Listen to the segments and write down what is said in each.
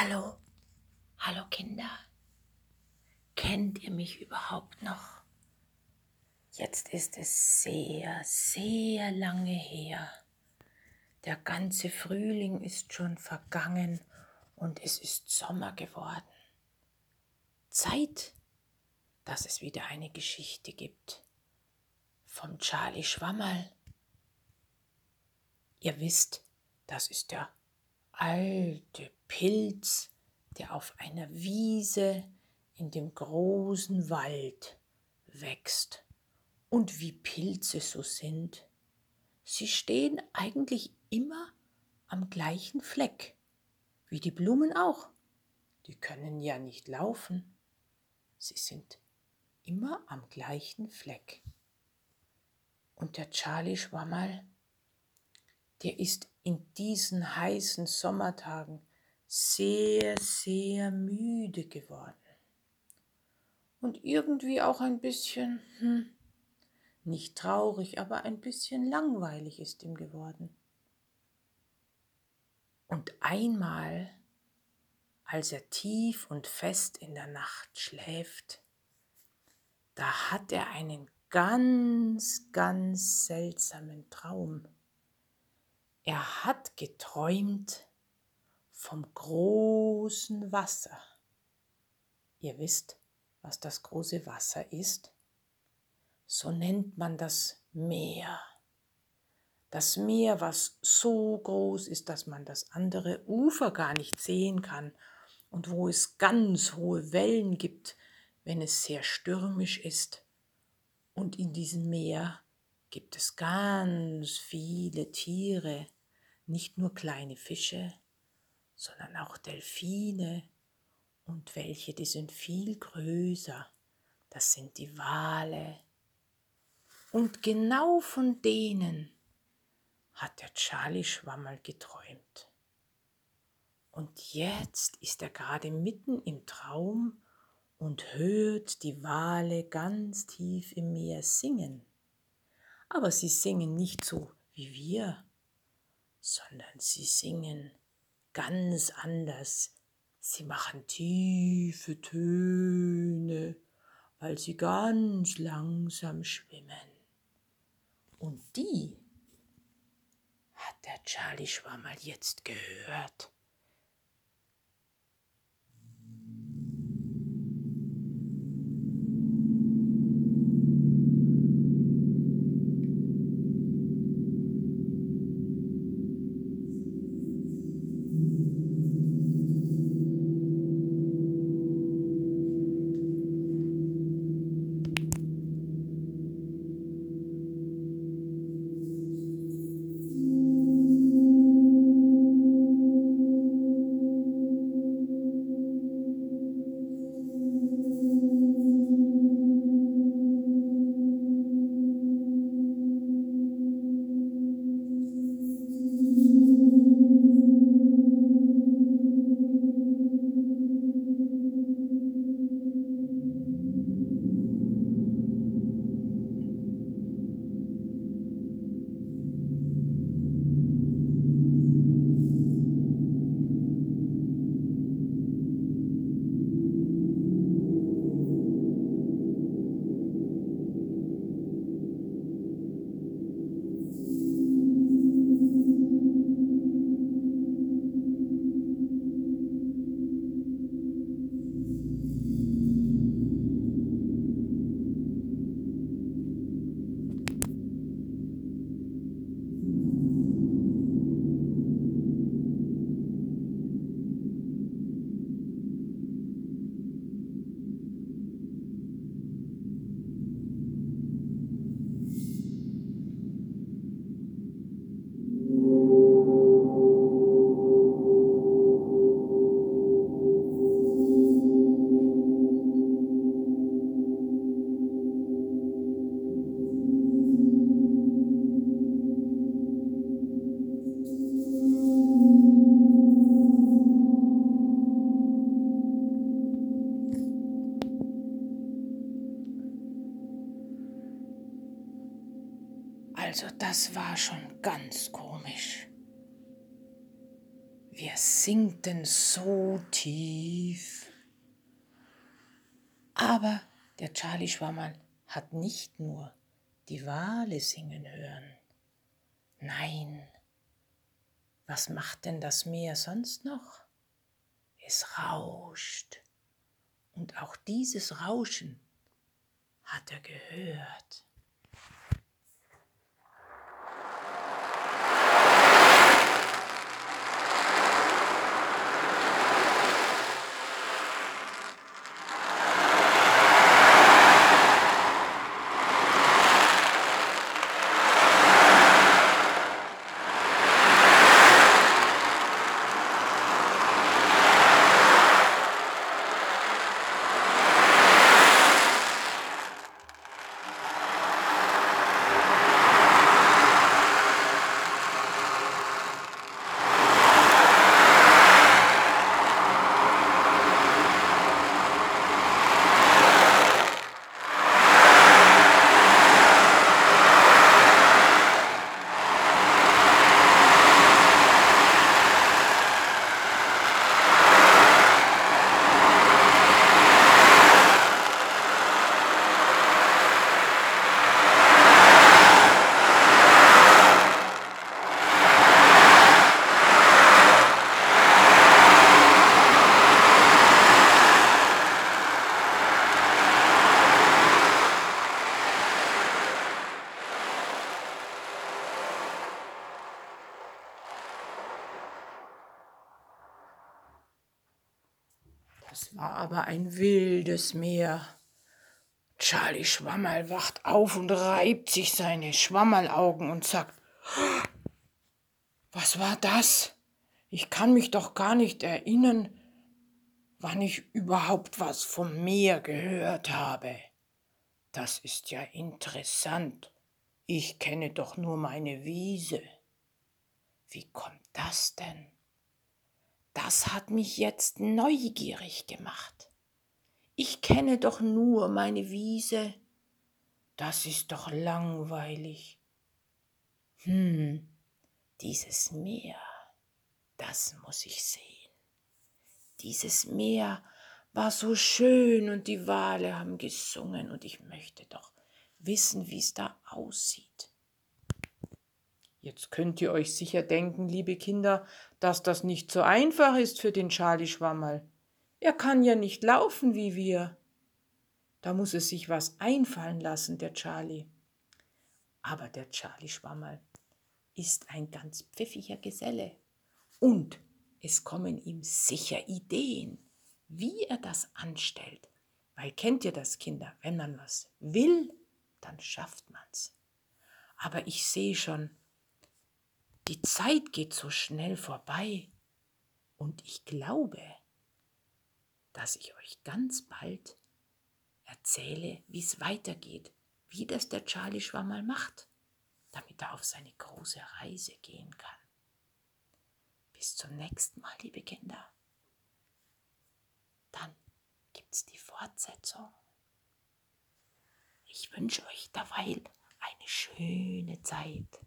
Hallo, hallo Kinder. Kennt ihr mich überhaupt noch? Jetzt ist es sehr, sehr lange her. Der ganze Frühling ist schon vergangen und es ist Sommer geworden. Zeit, dass es wieder eine Geschichte gibt vom Charlie Schwammerl. Ihr wisst, das ist der alte Pilz, der auf einer Wiese in dem großen Wald wächst. Und wie Pilze so sind, sie stehen eigentlich immer am gleichen Fleck, wie die Blumen auch. Die können ja nicht laufen, sie sind immer am gleichen Fleck. Und der Charlie Schwammerl, der ist in diesen heißen Sommertagen sehr, sehr müde geworden. Und irgendwie auch ein bisschen, hm, nicht traurig, aber ein bisschen langweilig ist ihm geworden. Und einmal, als er tief und fest in der Nacht schläft, da hat er einen ganz, ganz seltsamen Traum. Er hat geträumt vom großen Wasser. Ihr wisst, was das große Wasser ist? So nennt man das Meer. Das Meer, was so groß ist, dass man das andere Ufer gar nicht sehen kann und wo es ganz hohe Wellen gibt, wenn es sehr stürmisch ist. Und in diesem Meer gibt es ganz viele Tiere, nicht nur kleine Fische, sondern auch Delfine und welche, die sind viel größer. Das sind die Wale. Und genau von denen hat der Charlie Schwammerl geträumt. Und jetzt ist er gerade mitten im Traum und hört die Wale ganz tief im Meer singen. Aber sie singen nicht so wie wir, sondern sie singen ganz anders. Sie machen tiefe Töne, weil sie ganz langsam schwimmen. Und die hat der Charlie Schwammerl jetzt gehört. Also das war schon ganz komisch. Wir sinkten so tief. Aber der Charlie Schwammerl hat nicht nur die Wale singen hören. Nein, was macht denn das Meer sonst noch? Es rauscht. Und auch dieses Rauschen hat er gehört. Das war aber ein wildes Meer. Charlie Schwammerl wacht auf und reibt sich seine Schwammerlaugen und sagt, was war das? Ich kann mich doch gar nicht erinnern, wann ich überhaupt was vom Meer gehört habe. Das ist ja interessant. Ich kenne doch nur meine Wiese. Wie kommt das denn? Das hat mich jetzt neugierig gemacht. Ich kenne doch nur meine Wiese. Das ist doch langweilig. Hm, dieses Meer, das muss ich sehen. Dieses Meer war so schön und die Wale haben gesungen und ich möchte doch wissen, wie es da aussieht. Jetzt könnt ihr euch sicher denken, liebe Kinder, dass das nicht so einfach ist für den Charlie Schwammerl. Er kann ja nicht laufen wie wir. Da muss es sich was einfallen lassen, der Charlie. Aber der Charlie Schwammerl ist ein ganz pfiffiger Geselle. Und es kommen ihm sicher Ideen, wie er das anstellt. Weil kennt ihr das, Kinder? Wenn man was will, dann schafft man's. Aber ich sehe schon, die Zeit geht so schnell vorbei und ich glaube, dass ich euch ganz bald erzähle, wie es weitergeht, wie das der Charlie Schwammerl macht, damit er auf seine große Reise gehen kann. Bis zum nächsten Mal, liebe Kinder. Dann gibt's die Fortsetzung. Ich wünsche euch derweil eine schöne Zeit.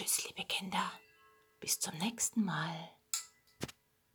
Tschüss, liebe Kinder. Bis zum nächsten Mal.